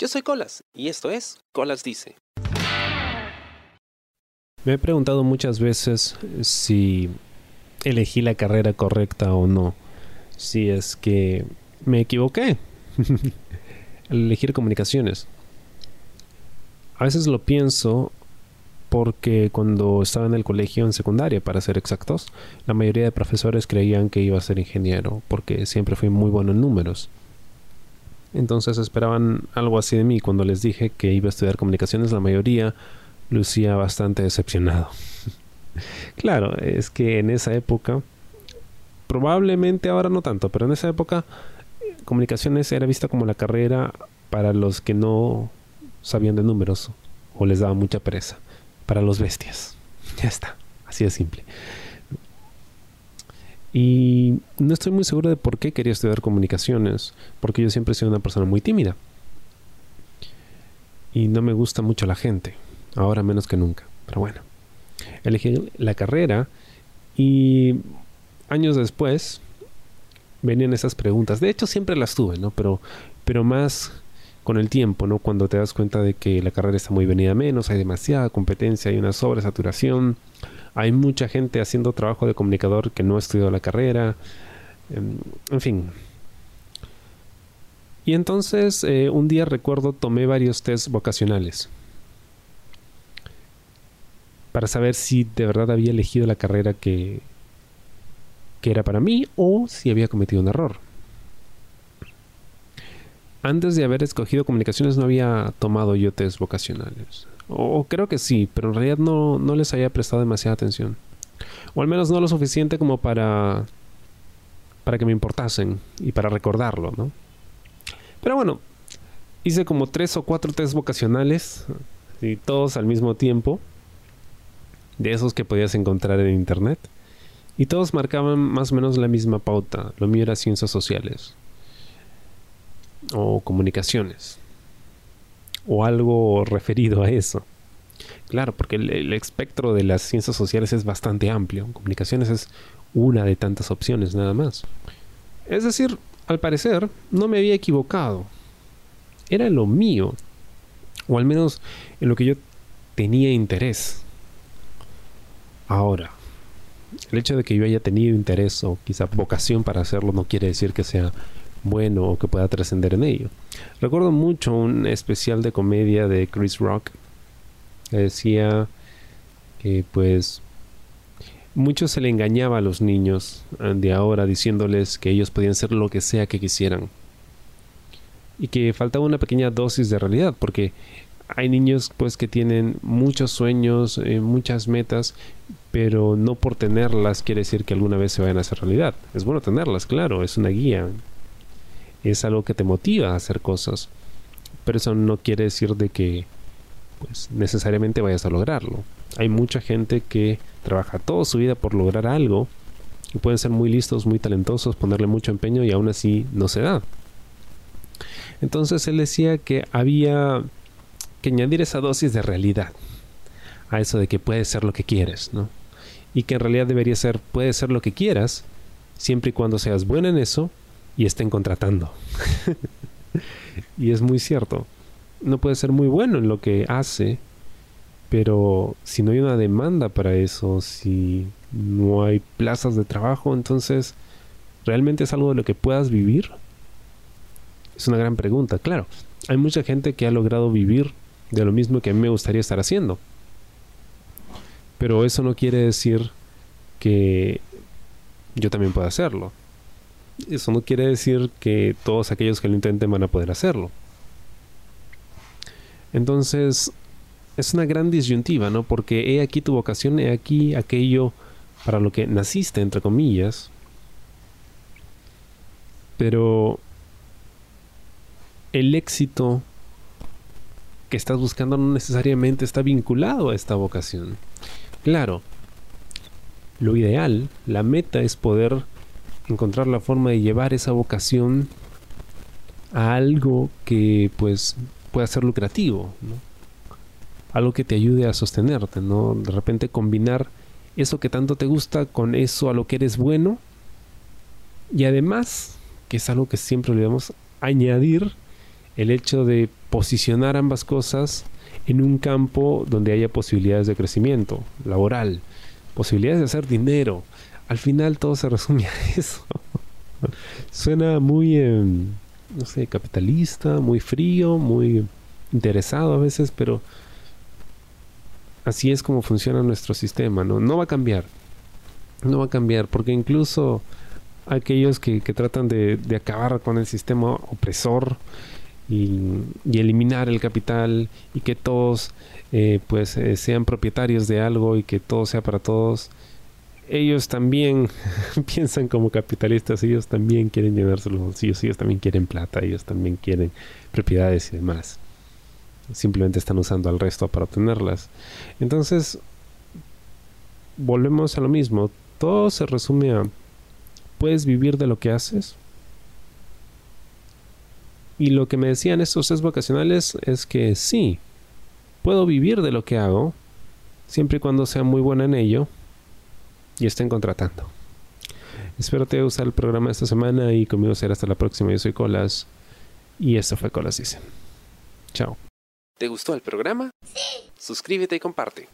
Yo soy Colas y esto es Colas Dice. Me he preguntado muchas veces si elegí la carrera correcta o no. Si es que me equivoqué al elegir comunicaciones. A veces lo pienso porque cuando estaba en el colegio en secundaria, para ser exactos, la mayoría de profesores creían que iba a ser ingeniero porque siempre fui muy bueno en números. Entonces esperaban algo así de mí. Cuando les dije que iba a estudiar comunicaciones, la mayoría lucía bastante decepcionado. claro, es que en esa época, probablemente ahora no tanto, pero en esa época comunicaciones era vista como la carrera para los que no sabían de números o les daba mucha pereza para los bestias. Ya está, así de simple. Y no estoy muy seguro de por qué quería estudiar comunicaciones, porque yo siempre he sido una persona muy tímida. Y no me gusta mucho la gente, ahora menos que nunca. Pero bueno, elegí la carrera y años después venían esas preguntas. De hecho, siempre las tuve, ¿no? Pero, pero más con el tiempo, ¿no? Cuando te das cuenta de que la carrera está muy venida menos, hay demasiada competencia, hay una sobresaturación, hay mucha gente haciendo trabajo de comunicador que no ha estudiado la carrera, em, en fin. Y entonces eh, un día recuerdo tomé varios test vocacionales para saber si de verdad había elegido la carrera que, que era para mí o si había cometido un error antes de haber escogido comunicaciones no había tomado yo test vocacionales. O, creo que sí, pero en realidad no, no les había prestado demasiada atención. O al menos no lo suficiente como para, para que me importasen y para recordarlo, ¿no? Pero bueno, hice como tres o cuatro test vocacionales, y todos al mismo tiempo, de esos que podías encontrar en internet. Y todos marcaban más o menos la misma pauta. Lo mío era ciencias sociales o comunicaciones o algo referido a eso. Claro, porque el, espectro de las ciencias sociales es bastante amplio. Comunicaciones es una de tantas opciones nada más. Es decir, al parecer no me había equivocado. Era lo mío. O al menos en lo que yo tenía interés. Ahora, el hecho de que yo haya tenido interés o quizá vocación para hacerlo no quiere decir que sea bueno o que pueda trascender en ello. Recuerdo mucho un especial de comedia de Chris Rock que decía que pues mucho se le engañaba a los niños eh, de ahora diciéndoles que ellos podían ser lo que sea que quisieran y que faltaba una pequeña dosis de realidad porque hay niños pues que tienen muchos sueños, eh, muchas metas, pero no por tenerlas quiere decir que alguna vez se vayan a hacer realidad. Es bueno tenerlas, claro, es una guía, es algo que te motiva a hacer cosas. Pero eso no quiere decir de que pues necesariamente vayas a lograrlo. Hay mucha gente que trabaja toda su vida por lograr algo y pueden ser muy listos, muy talentosos, ponerle mucho empeño y aún así no se da. Entonces él decía que había que añadir esa dosis de realidad a eso de que puedes ser lo que quieres, ¿no? Y que en realidad debería ser, puedes ser lo que quieras, siempre y cuando seas bueno en eso y estén contratando. y es muy cierto. No puede ser muy bueno en lo que hace, pero si no hay una demanda para eso, si no hay plazas de trabajo, entonces, ¿realmente es algo de lo que puedas vivir? Es una gran pregunta, claro. Hay mucha gente que ha logrado vivir de lo mismo que a mí me gustaría estar haciendo. Pero eso no quiere decir que yo también pueda hacerlo eso no quiere decir que todos aquellos que lo intenten van a poder hacerlo. Entonces, es una gran disyuntiva, ¿no? Porque he aquí tu vocación, he aquí aquello para lo que naciste, entre comillas. Pero el éxito que estás buscando no necesariamente está vinculado a esta vocación. Claro, lo ideal, la meta es poder encontrar la forma de llevar esa vocación a algo que pues pueda ser lucrativo, algo que te ayude a sostenerte, ¿no? De repente combinar eso que tanto te gusta con eso a lo que eres bueno y además, que es algo que siempre olvidamos, añadir el hecho de posicionar ambas cosas en un campo donde haya posibilidades de crecimiento laboral, posibilidades de hacer dinero. Al final todo se resume a eso. Suena muy, em, no sé, capitalista, muy frío, muy interesado a veces, pero así es como funciona nuestro sistema, ¿no? No va a cambiar. No va a cambiar, porque incluso aquellos que, tratan de, acabar con el sistema opresor y, eliminar el capital y que todos eh, pues eh, sean propietarios de algo y que todo sea para todos, ellos también piensan como capitalistas, ellos también quieren llenarse los bolsillos, ellos también quieren plata, ellos también quieren propiedades y demás. Simplemente están usando al resto para obtenerlas. Entonces, volvemos a lo mismo. Todo se resume a, ¿puedes vivir de lo que haces? Y lo que me decían estos test vocacionales es que sí, puedo vivir de lo que hago, siempre y cuando sea muy buena en ello y estén contratando. Espero te haya gustado el programa esta semana y conmigo será hasta la próxima. Yo soy Colas y esto fue Colas Dicen. Chao. ¿Te gustó el programa? Sí. Suscríbete y comparte.